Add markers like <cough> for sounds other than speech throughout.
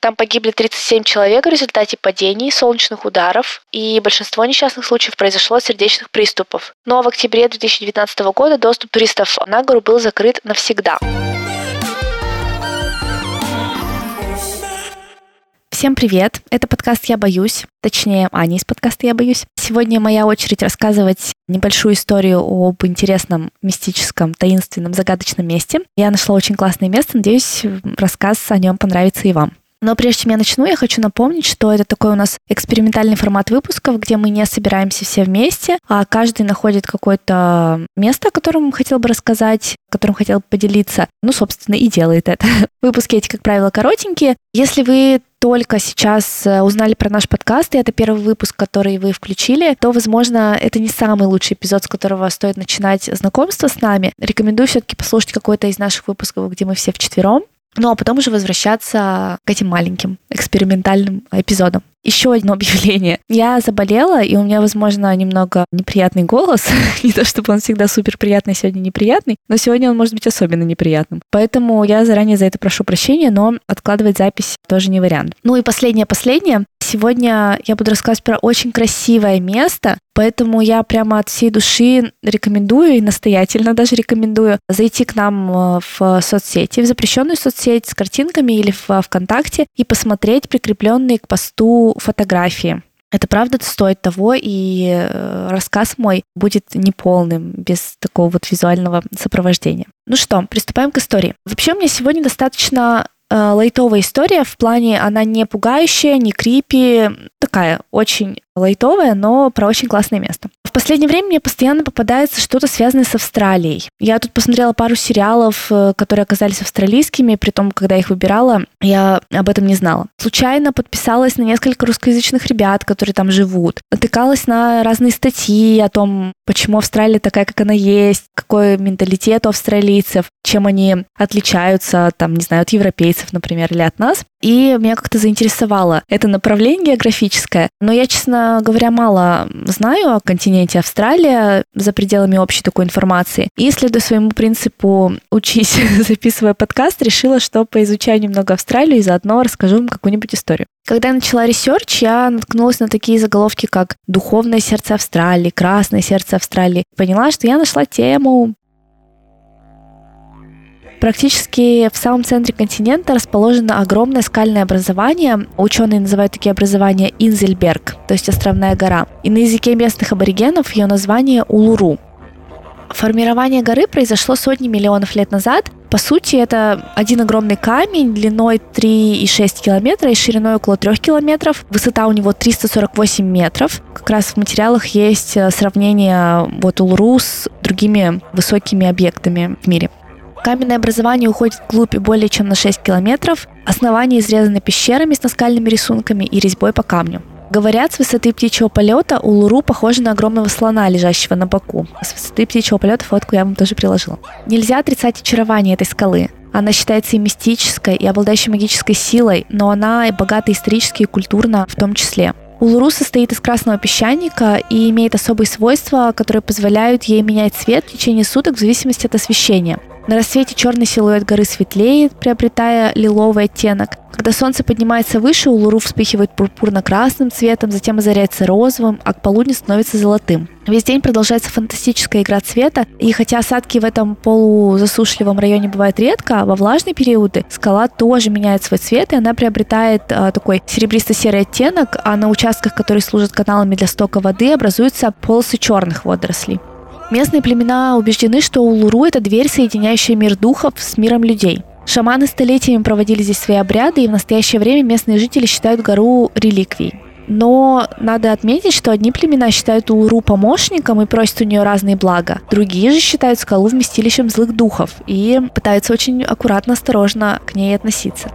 Там погибли 37 человек в результате падений, солнечных ударов, и большинство несчастных случаев произошло от сердечных приступов. Но в октябре 2019 года доступ туристов на гору был закрыт навсегда. Всем привет! Это подкаст «Я боюсь», точнее, Аня из подкаста «Я боюсь». Сегодня моя очередь рассказывать небольшую историю об интересном, мистическом, таинственном, загадочном месте. Я нашла очень классное место, надеюсь, рассказ о нем понравится и вам. Но прежде чем я начну, я хочу напомнить, что это такой у нас экспериментальный формат выпусков, где мы не собираемся все вместе, а каждый находит какое-то место, о котором хотел бы рассказать, которым хотел бы поделиться, ну, собственно, и делает это. <laughs> Выпуски эти, как правило, коротенькие. Если вы только сейчас э, узнали про наш подкаст, и это первый выпуск, который вы включили, то, возможно, это не самый лучший эпизод, с которого стоит начинать знакомство с нами. Рекомендую все-таки послушать какой-то из наших выпусков, где мы все вчетвером. Ну а потом уже возвращаться к этим маленьким экспериментальным эпизодам. Еще одно <laughs> объявление. Я заболела, и у меня, возможно, немного неприятный голос. <laughs> Не то, чтобы он всегда супер приятный, сегодня неприятный, но сегодня он может быть особенно неприятным. Поэтому я заранее за это прошу прощения, но откладывать запись тоже не вариант. Ну и последнее-последнее. Сегодня я буду рассказывать про очень красивое место, поэтому я прямо от всей души рекомендую и настоятельно даже рекомендую зайти к нам э, в соцсети, в запрещенную соцсеть с картинками или в ВКонтакте и посмотреть прикрепленные к посту фотографии. Это правда стоит того, и э, рассказ мой будет неполным без такого вот визуального сопровождения. Ну что, приступаем к истории. Вообще, у меня сегодня достаточно э, лайтовая история в плане она не пугающая, не крипи, такая очень лайтовая, но про очень классное место. Последнее время мне постоянно попадается что-то связанное с Австралией. Я тут посмотрела пару сериалов, э, которые оказались австралийскими, при том, когда их выбирала, я об этом не знала. Случайно подписалась на несколько русскоязычных ребят, которые там живут. Натыкалась на разные статьи о том, почему Австралия такая, как она есть, какой менталитет у австралийцев, чем они отличаются, там, не знаю, от европейцев, например, или от нас. И меня как-то заинтересовало это направление географическое. Но я, честно говоря, мало знаю о континенте Австралия за пределами общей такой информации. И, следуя своему принципу «учись, <laughs> записывая подкаст», решила, что поизучаю немного Австралию и заодно расскажу вам какую-нибудь историю. Когда я начала research, я наткнулась на такие заголовки, как «Духовное сердце Австралии», «Красное сердце Австралии». Поняла, что я нашла тему Практически в самом центре континента расположено огромное скальное образование. Ученые называют такие образования Инзельберг, то есть островная гора. И на языке местных аборигенов ее название Улуру. Формирование горы произошло сотни миллионов лет назад. По сути, это один огромный камень длиной 3,6 километра и шириной около 3 километров. Высота у него 348 метров. Как раз в материалах есть э, сравнение вот Улуру с другими высокими объектами в мире. Каменное образование уходит вглубь более чем на 6 километров. Основание изрезано пещерами с наскальными рисунками и резьбой по камню. Говорят, с высоты птичьего полета Улуру похоже на огромного слона, лежащего на боку. С высоты птичьего полета фотку я вам тоже приложила. Нельзя отрицать очарование этой скалы. Она считается и мистической, и обладающей магической силой, но она и богата исторически и культурно в том числе. Улуру состоит из красного песчаника и имеет особые свойства, которые позволяют ей менять цвет в течение суток в зависимости от освещения. На рассвете черный силуэт горы светлеет, приобретая лиловый оттенок. Когда солнце поднимается выше, Улуру вспыхивает пурпурно-красным цветом, затем озаряется розовым, а к полудню становится золотым. Весь день продолжается фантастическая игра цвета, и хотя осадки в этом полузасушливом районе бывают редко, во влажные периоды скала тоже меняет свой цвет, и она приобретает а, такой серебристо-серый оттенок, а на участках, которые служат каналами для стока воды, образуются полосы черных водорослей. Местные племена убеждены, что Улуру – это дверь, соединяющая мир духов с миром людей. Шаманы столетиями проводили здесь свои обряды, и в настоящее время местные жители считают гору реликвией. Но надо отметить, что одни племена считают Улуру помощником и просят у нее разные блага. Другие же считают скалу вместилищем злых духов и пытаются очень аккуратно, осторожно к ней относиться.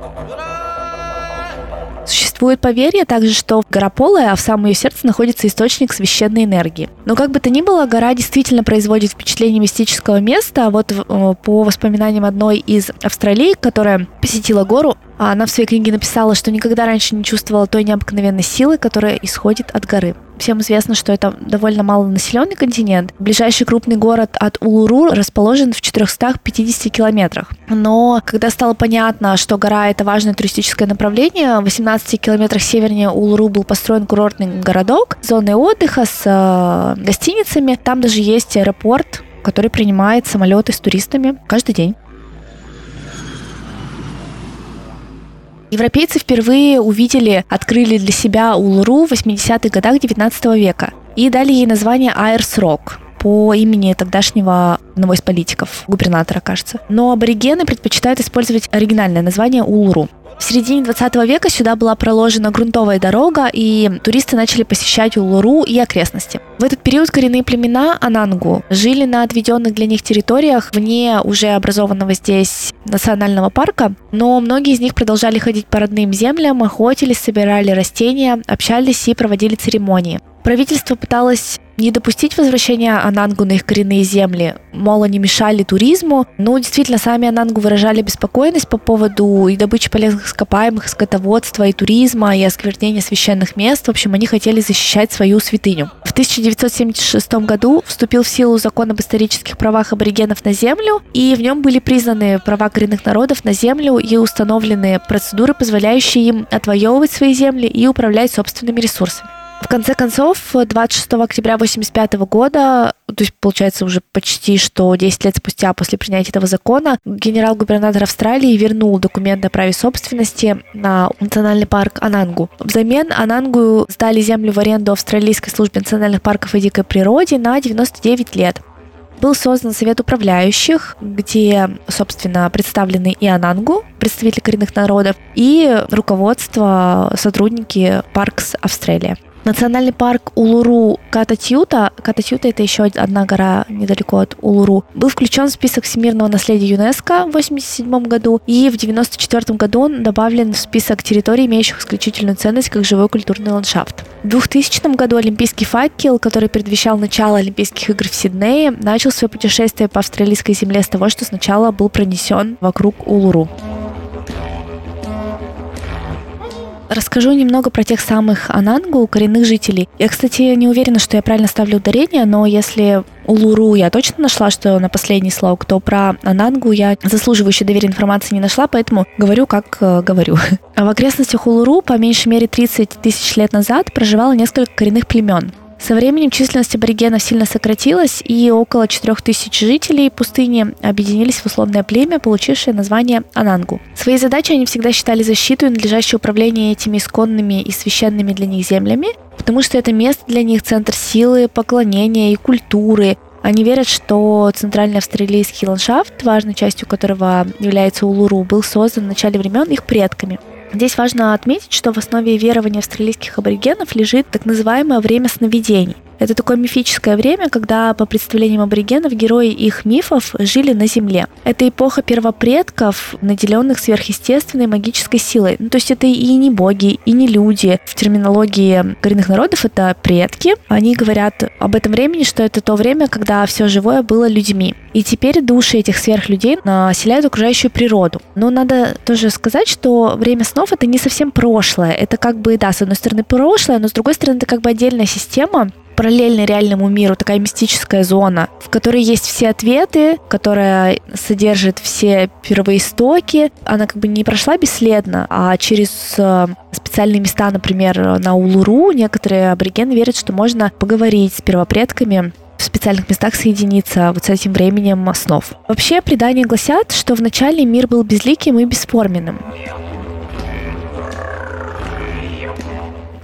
Существует поверье также, что гора полая, а в самом ее сердце находится источник священной энергии. Но как бы то ни было, гора действительно производит впечатление мистического места. Вот э, по воспоминаниям одной из австралиек, которая посетила гору, Она в своей книге написала, что никогда раньше не чувствовала той необыкновенной силы, которая исходит от горы. Всем известно, что это довольно малонаселенный континент. Ближайший крупный город от Улуру расположен в 450 километрах. Но когда стало понятно, что гора — это важное туристическое направление, в 18 километрах севернее Улуру был построен курортный городок с зоной отдыха, с э, гостиницами. Там даже есть аэропорт, который принимает самолеты с туристами каждый день. Европейцы впервые увидели, открыли для себя Улуру в 80-х годах 19 века и дали ей название Айрс Рок по имени тогдашнего одного из политиков, губернатора, кажется. Но аборигены предпочитают использовать оригинальное название Улуру. В середине 20 века сюда была проложена грунтовая дорога, и туристы начали посещать Улуру и окрестности. В этот период коренные племена Анангу жили на отведенных для них территориях вне уже образованного здесь национального парка, но многие из них продолжали ходить по родным землям, охотились, собирали растения, общались и проводили церемонии. Правительство пыталось не допустить возвращения Анангу на их коренные земли. Мол, они мешали туризму. Ну, действительно, сами Анангу выражали беспокойность по поводу и добычи полезных ископаемых, скотоводства, и туризма, и осквернения священных мест. В общем, они хотели защищать свою святыню. В 1976 году вступил в силу закон об исторических правах аборигенов на землю, и в нем были признаны права коренных народов на землю и установлены процедуры, позволяющие им отвоевывать свои земли и управлять собственными ресурсами. В конце концов, 26 октября 1985 года, то есть, получается, уже почти что 10 лет спустя после принятия этого закона, генерал-губернатор Австралии вернул документы о праве собственности на национальный парк Анангу. Взамен Анангу сдали землю в аренду Австралийской службе национальных парков и дикой природе на 99 лет был создан совет управляющих, где, собственно, представлены и Анангу, представители коренных народов, и руководство, сотрудники Паркс Австралия. Национальный парк Улуру Кататьюта, Кататьюта это еще одна гора недалеко от Улуру, был включен в список всемирного наследия ЮНЕСКо в 1987 году, и в 1994 году он добавлен в список территорий, имеющих исключительную ценность как живой культурный ландшафт. В 2000 году Олимпийский факел, который предвещал начало Олимпийских игр в Сиднее, начал свое путешествие по австралийской земле с того, что сначала был пронесен вокруг Улуру. Расскажу немного про тех самых анангу, коренных жителей. Я, кстати, не уверена, что я правильно ставлю ударение, но если Улуру я точно нашла, что на последний слог, то про Анангу я заслуживающей доверия информации не нашла, поэтому говорю, как э, говорю. <laughs> А в окрестностях Улуру по меньшей мере 30 тысяч лет назад проживало несколько коренных племен. Со временем численность аборигенов сильно сократилась, и около 4000 жителей пустыни объединились в условное племя, получившее название Анангу. Своей задачей они всегда считали защиту и надлежащее управление этими исконными и священными для них землями, потому что это место для них центр силы, поклонения и культуры, они верят, что центральный австралийский ландшафт, важной частью которого является Улуру, был создан в начале времен их предками – Здесь важно отметить, что в основе верования австралийских аборигенов лежит так называемое время сновидений. Это такое мифическое время, когда, по представлениям аборигенов, герои их мифов жили на Земле. Это эпоха первопредков, наделенных сверхъестественной магической силой. Ну, то есть это и не боги, и не люди. В терминологии коренных народов это предки. Они говорят об этом времени, что это то время, когда все живое было людьми. И теперь души этих сверхлюдей населяют окружающую природу. Но надо тоже сказать, что время снов это не совсем прошлое. Это как бы, да, с одной стороны прошлое, но с другой стороны это как бы отдельная система, параллельно реальному миру, такая мистическая зона, в которой есть все ответы, которая содержит все первоистоки. Она как бы не прошла бесследно, а через э, специальные места, например, на Улуру, некоторые аборигены верят, что можно поговорить с первопредками в специальных местах соединиться вот с этим временем снов. Вообще, предания гласят, что вначале мир был безликим и бесформенным.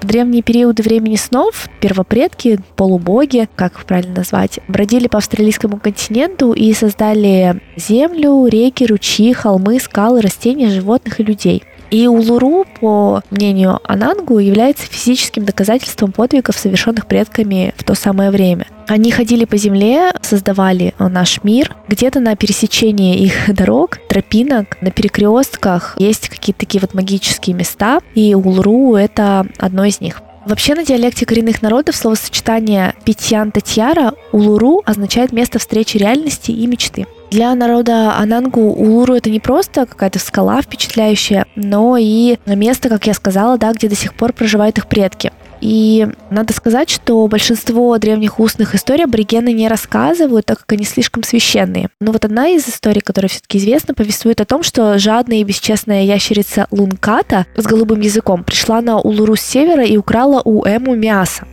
Древние периоды времени снов первопредки, полубоги, как их правильно назвать, бродили по австралийскому континенту и создали землю, реки, ручьи, холмы, скалы, растения, животных и людей. И Улуру, по мнению Анангу, является физическим доказательством подвигов, совершенных предками в то самое время. Они ходили по земле, создавали наш мир. Где-то на пересечении их дорог, тропинок, на перекрестках есть какие-то такие вот магические места, и Улуру — это одно из них. Вообще на диалекте коренных народов словосочетание «питьян татьяра» «улуру» означает место встречи реальности и мечты. Для народа Анангу Улуру это не просто какая-то скала впечатляющая, но и место, как я сказала, да, где до сих пор проживают их предки. И надо сказать, что большинство древних устных историй аборигены не рассказывают, так как они слишком священные. Но вот одна из историй, которая все-таки известна, повествует о том, что жадная и бесчестная ящерица Лунката с голубым языком пришла на Улуру с севера и украла у Эму мясо.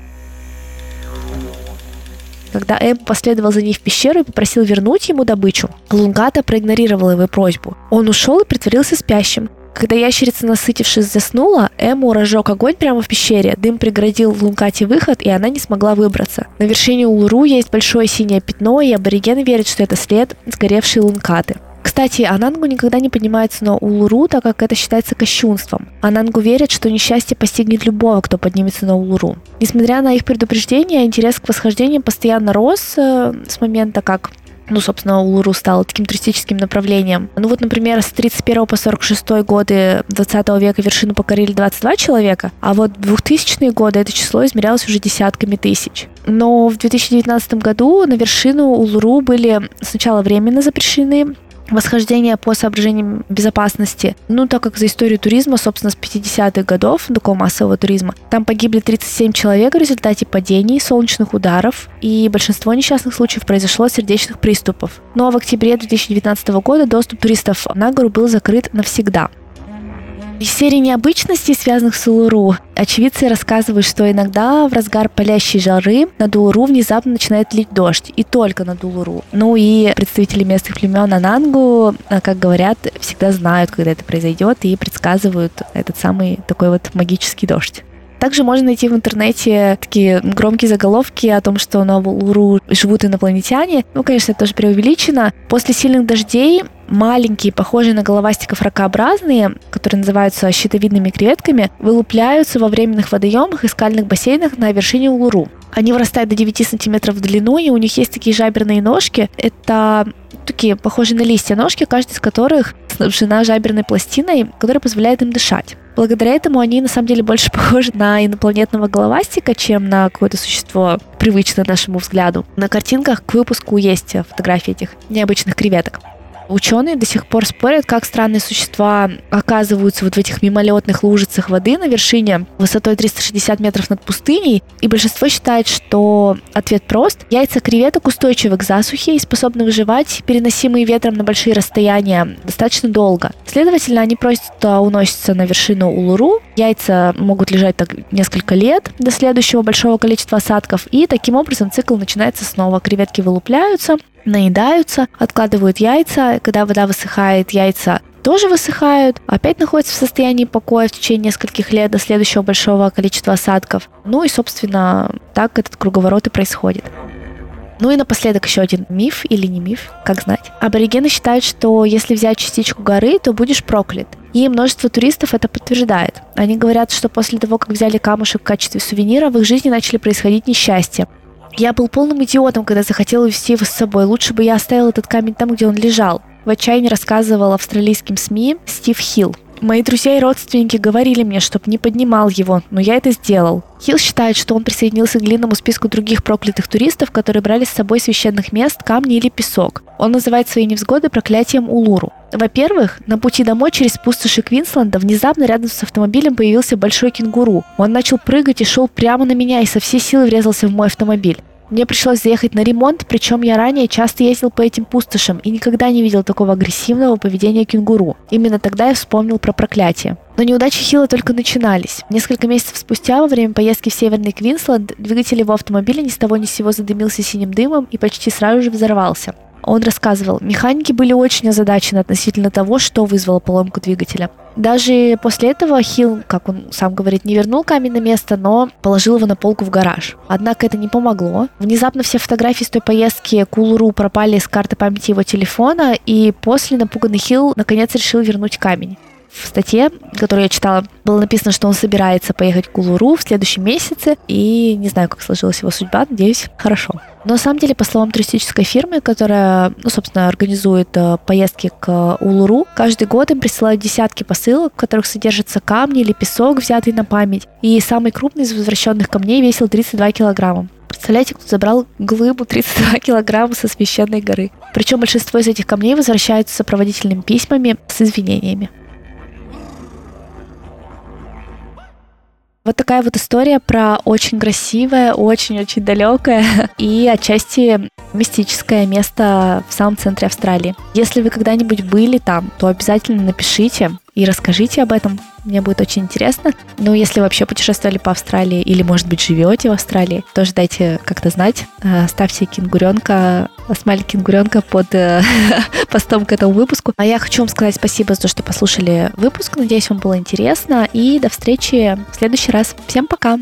Когда Эм последовал за ней в пещеру и попросил вернуть ему добычу, Лунгата проигнорировал его просьбу. Он ушел и притворился спящим. Когда ящерица, насытившись, заснула, Эму разжег огонь прямо в пещере. Дым преградил Лункате выход, и она не смогла выбраться. На вершине Улуру есть большое синее пятно, и аборигены верят, что это след сгоревшей Лункаты. Кстати, Анангу никогда не поднимается на Улуру, так как это считается кощунством. Анангу верят, что несчастье постигнет любого, кто поднимется на Улуру. Несмотря на их предупреждения, интерес к восхождениям постоянно рос э, с момента, как ну, собственно, Улуру стал таким туристическим направлением. Ну вот, например, с 31 по 46 годы 20 века вершину покорили 22 человека, а вот в 2000-е годы это число измерялось уже десятками тысяч. Но в 2019 году на вершину Улуру были сначала временно запрещены восхождение по соображениям безопасности. Ну, так как за историю туризма, собственно, с 50-х годов, такого массового туризма, там погибли 37 человек в результате падений, солнечных ударов, и большинство несчастных случаев произошло сердечных приступов. Но в октябре 2019 года доступ туристов на гору был закрыт навсегда. Из серии необычностей, связанных с Улуру, очевидцы рассказывают, что иногда в разгар палящей жары над Улуру внезапно начинает лить дождь, и только над Улуру. Ну и представители местных племен Анангу, э, как говорят, всегда знают, когда это произойдет, и предсказывают этот самый такой вот магический дождь. Также можно найти в интернете такие громкие заголовки о том, что на Улуру живут инопланетяне. Ну, конечно, это тоже преувеличено. После сильных дождей маленькие, похожие на головастиков ракообразные, которые называются щитовидными креветками, вылупляются во временных водоемах и скальных бассейнах на вершине Улуру. Они вырастают до 9 сантиметров в длину, и у них есть такие жаберные ножки. Это такие похожие на листья ножки, каждая из которых снабжена жаберной пластиной, которая позволяет им дышать. Благодаря этому они на самом деле больше <laughs> похожи на инопланетного головастика, чем на какое-то существо привычное нашему взгляду. На картинках к выпуску есть фотографии этих необычных креветок. Ученые до сих пор спорят, как странные существа оказываются вот в этих мимолетных лужицах воды на вершине высотой 360 метров над пустыней. И большинство считает, что ответ прост. Яйца креветок устойчивы к засухе и способны выживать, переносимые ветром на большие расстояния, достаточно долго. Следовательно, они просто уносятся на вершину Улуру. Яйца могут лежать так несколько лет до следующего большого количества осадков. И таким образом цикл начинается снова. Креветки вылупляются, наедаются, откладывают яйца. Когда вода высыхает, яйца тоже высыхают, опять находятся в состоянии покоя в течение нескольких лет до следующего большого количества осадков. Ну и, собственно, так этот круговорот и происходит. Ну и напоследок еще один миф или не миф, как знать. Аборигены считают, что если взять частичку горы, то будешь проклят. И множество туристов это подтверждает. Они говорят, что после того, как взяли камушек в качестве сувенира, в их жизни начали происходить несчастья. Я был полным идиотом, когда захотел увезти его с собой. Лучше бы я оставил этот камень там, где он лежал. В отчаянии рассказывал австралийским СМИ Стив Хилл. Мои друзья и родственники говорили мне, чтобы не поднимал его, но я это сделал. Хилл считает, что он присоединился к длинному списку других проклятых туристов, которые брали с собой священных мест, камни или песок. Он называет свои невзгоды проклятием Улуру. Во-первых, на пути домой через пустоши Квинсленда внезапно рядом с автомобилем появился большой кенгуру. Он начал прыгать и шел прямо на меня и со всей силы врезался в мой автомобиль. Мне пришлось заехать на ремонт, причем я ранее часто ездил по этим пустошам и никогда не видел такого агрессивного поведения кенгуру. Именно тогда я вспомнил про проклятие. Но неудачи Хилла только начинались. Несколько месяцев спустя, во время поездки в Северный Квинсленд, двигатель его автомобиля ни с того ни с сего задымился синим дымом и почти сразу же взорвался. Он рассказывал, механики были очень озадачены относительно того, что вызвало поломку двигателя. Даже после этого Хилл, как он сам говорит, не вернул камень на место, но положил его на полку в гараж. Однако это не помогло. Внезапно все фотографии с той поездки к Улуру пропали с карты памяти его телефона, и после напуганный Хилл наконец решил вернуть камень в статье, которую я читала, было написано, что он собирается поехать к Улуру в следующем месяце, и не знаю, как сложилась его судьба, надеюсь, хорошо. Но на самом деле, по словам туристической фирмы, которая, ну, собственно, организует э, поездки к Улуру, каждый год им присылают десятки посылок, в которых содержатся камни или песок, взятый на память. И самый крупный из возвращенных камней весил 32 килограмма. Представляете, кто забрал глыбу 32 килограмма со священной горы. Причем большинство из этих камней возвращаются с сопроводительными письмами с извинениями. Вот такая вот история про очень красивое, очень-очень далекое <laughs> и отчасти мистическое место в самом центре Австралии. Если вы когда-нибудь были там, то обязательно напишите и расскажите об этом. Мне будет очень интересно. Ну, если вообще путешествовали по Австралии или, может быть, живете в Австралии, тоже дайте как-то знать. Э, ставьте кенгуренка, смайлик кенгуренка под э, <laughs> постом к этому выпуску. А я хочу вам сказать спасибо за то, что послушали выпуск. Надеюсь, вам было интересно. И до встречи в следующий раз. Всем пока!